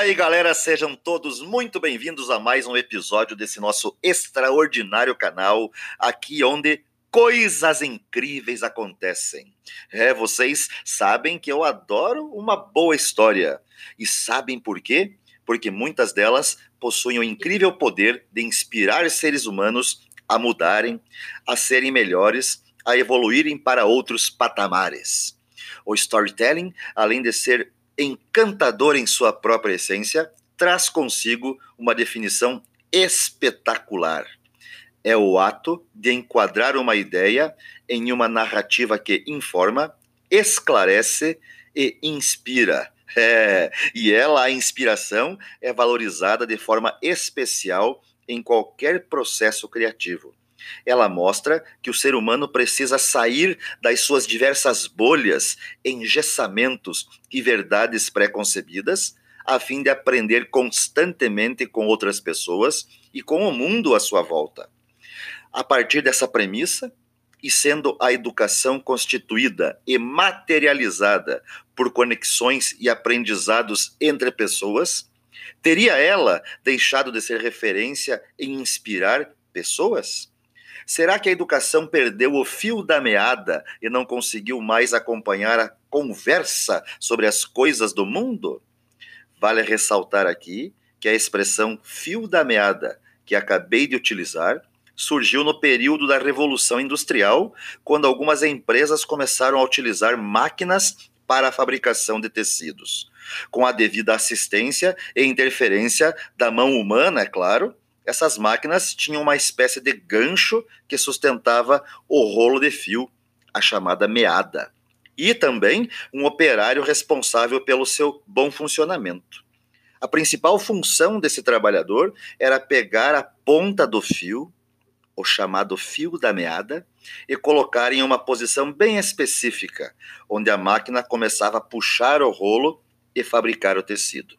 Daí, galera, sejam todos muito bem-vindos a mais um episódio desse nosso extraordinário canal, aqui onde coisas incríveis acontecem. É, vocês sabem que eu adoro uma boa história. E sabem por quê? Porque muitas delas possuem o incrível poder de inspirar seres humanos a mudarem, a serem melhores, a evoluírem para outros patamares. O storytelling, além de ser encantador em sua própria essência, traz consigo uma definição espetacular. É o ato de enquadrar uma ideia em uma narrativa que informa, esclarece e inspira. É, e ela, a inspiração, é valorizada de forma especial em qualquer processo criativo. Ela mostra que o ser humano precisa sair das suas diversas bolhas, engessamentos e verdades pré-concebidas, a fim de aprender constantemente com outras pessoas e com o mundo à sua volta. A partir dessa premissa, e sendo a educação constituída e materializada por conexões e aprendizados entre pessoas, teria ela deixado de ser referência em inspirar pessoas? Será que a educação perdeu o fio da meada e não conseguiu mais acompanhar a conversa sobre as coisas do mundo? Vale ressaltar aqui que a expressão fio da meada que acabei de utilizar surgiu no período da Revolução Industrial, quando algumas empresas começaram a utilizar máquinas para a fabricação de tecidos. Com a devida assistência e interferência da mão humana, é claro, essas máquinas tinham uma espécie de gancho que sustentava o rolo de fio, a chamada meada, e também um operário responsável pelo seu bom funcionamento. A principal função desse trabalhador era pegar a ponta do fio, o chamado fio da meada, e colocar em uma posição bem específica, onde a máquina começava a puxar o rolo e fabricar o tecido.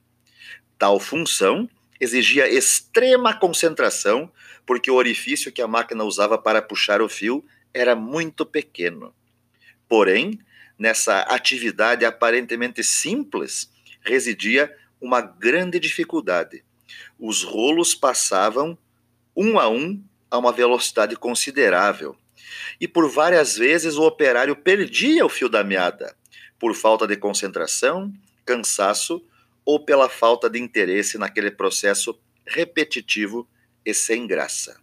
Tal função exigia extrema concentração, porque o orifício que a máquina usava para puxar o fio era muito pequeno. Porém, nessa atividade aparentemente simples, residia uma grande dificuldade. Os rolos passavam um a um a uma velocidade considerável. E por várias vezes o operário perdia o fio da meada, por falta de concentração, cansaço ou pela falta de interesse naquele processo repetitivo e sem graça.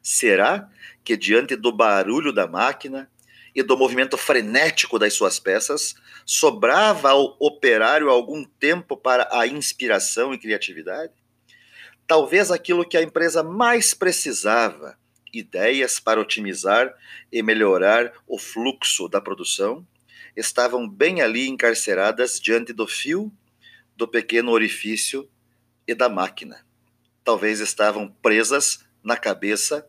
Será que, diante do barulho da máquina e do movimento frenético das suas peças, sobrava ao operário algum tempo para a inspiração e criatividade? Talvez aquilo que a empresa mais precisava, ideias para otimizar e melhorar o fluxo da produção, estavam bem ali encarceradas diante do fio do pequeno orifício e da máquina. Talvez estavam presas na cabeça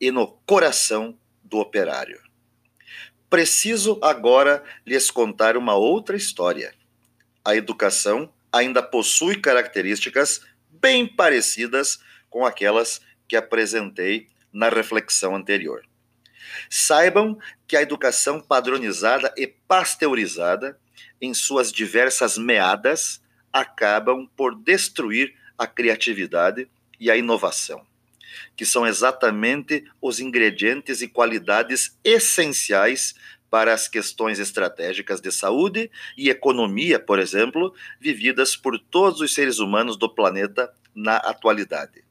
e no coração do operário. Preciso agora lhes contar uma outra história. A educação ainda possui características bem parecidas com aquelas que apresentei na reflexão anterior. Saibam que a educação padronizada e pasteurizada, em suas diversas meadas, acabam por destruir a criatividade e a inovação, que são exatamente os ingredientes e qualidades essenciais para as questões estratégicas de saúde e economia, por exemplo, vividas por todos os seres humanos do planeta na atualidade.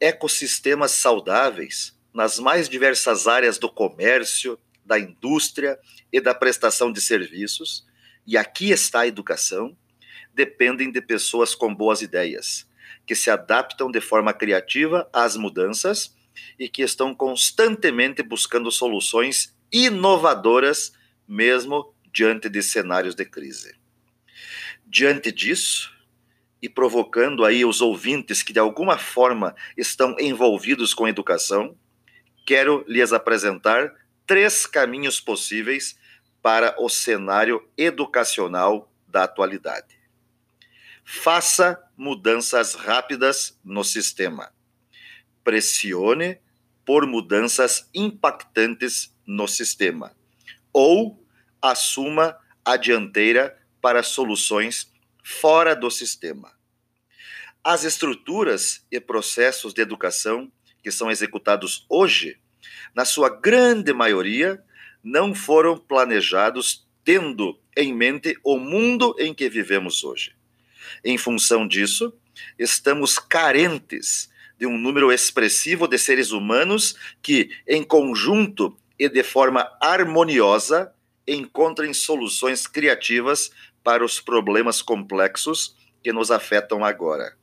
Ecossistemas saudáveis nas mais diversas áreas do comércio, da indústria e da prestação de serviços, e aqui está a educação, dependem de pessoas com boas ideias, que se adaptam de forma criativa às mudanças e que estão constantemente buscando soluções inovadoras, mesmo diante de cenários de crise. Diante disso, e provocando aí os ouvintes que de alguma forma estão envolvidos com educação, quero lhes apresentar três caminhos possíveis para o cenário educacional da atualidade. Faça mudanças rápidas no sistema. Pressione por mudanças impactantes no sistema. Ou assuma a dianteira para soluções fora do sistema. As estruturas e processos de educação que são executados hoje, na sua grande maioria, não foram planejados tendo em mente o mundo em que vivemos hoje. Em função disso, estamos carentes de um número expressivo de seres humanos que, em conjunto e de forma harmoniosa, encontrem soluções criativas para os problemas complexos que nos afetam agora.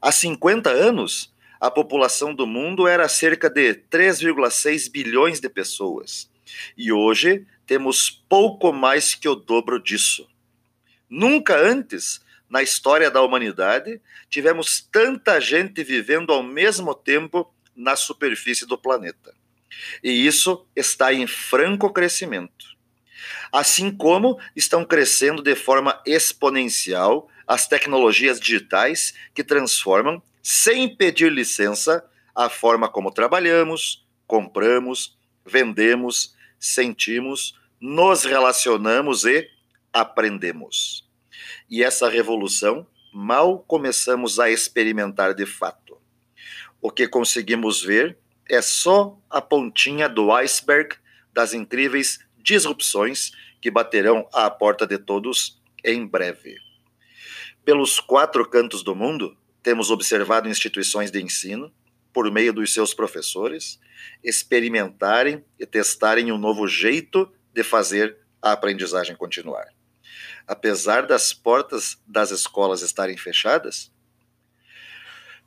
Há 50 anos, a população do mundo era cerca de 3,6 bilhões de pessoas. E hoje temos pouco mais que o dobro disso. Nunca antes, na história da humanidade, tivemos tanta gente vivendo ao mesmo tempo na superfície do planeta. E isso está em franco crescimento. Assim como estão crescendo de forma exponencial as tecnologias digitais que transformam, sem pedir licença, a forma como trabalhamos, compramos, vendemos, sentimos, nos relacionamos e aprendemos. E essa revolução mal começamos a experimentar de fato. O que conseguimos ver é só a pontinha do iceberg das incríveis disrupções que baterão à porta de todos em breve. Pelos quatro cantos do mundo, temos observado instituições de ensino, por meio dos seus professores, experimentarem e testarem um novo jeito de fazer a aprendizagem continuar. Apesar das portas das escolas estarem fechadas,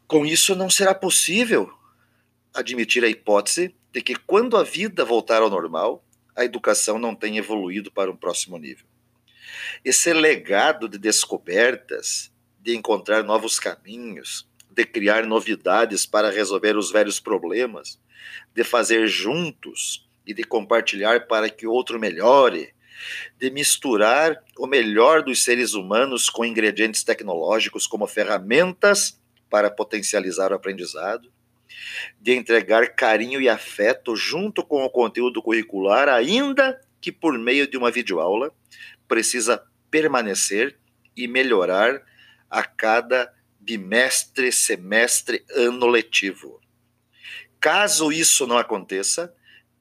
com isso não será possível admitir a hipótese de que, quando a vida voltar ao normal, a educação não tenha evoluído para um próximo nível. Esse legado de descobertas, de encontrar novos caminhos, de criar novidades para resolver os velhos problemas, de fazer juntos e de compartilhar para que outro melhore, de misturar o melhor dos seres humanos com ingredientes tecnológicos como ferramentas para potencializar o aprendizado, de entregar carinho e afeto junto com o conteúdo curricular, ainda que por meio de uma videoaula, precisa permanecer e melhorar a cada bimestre, semestre, ano letivo. Caso isso não aconteça,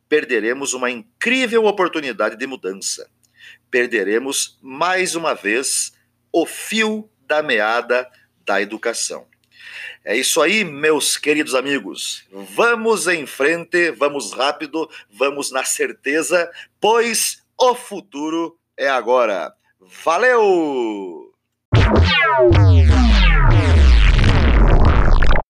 perderemos uma incrível oportunidade de mudança. Perderemos mais uma vez o fio da meada da educação. É isso aí, meus queridos amigos. Vamos em frente, vamos rápido, vamos na certeza, pois o futuro é agora. Valeu!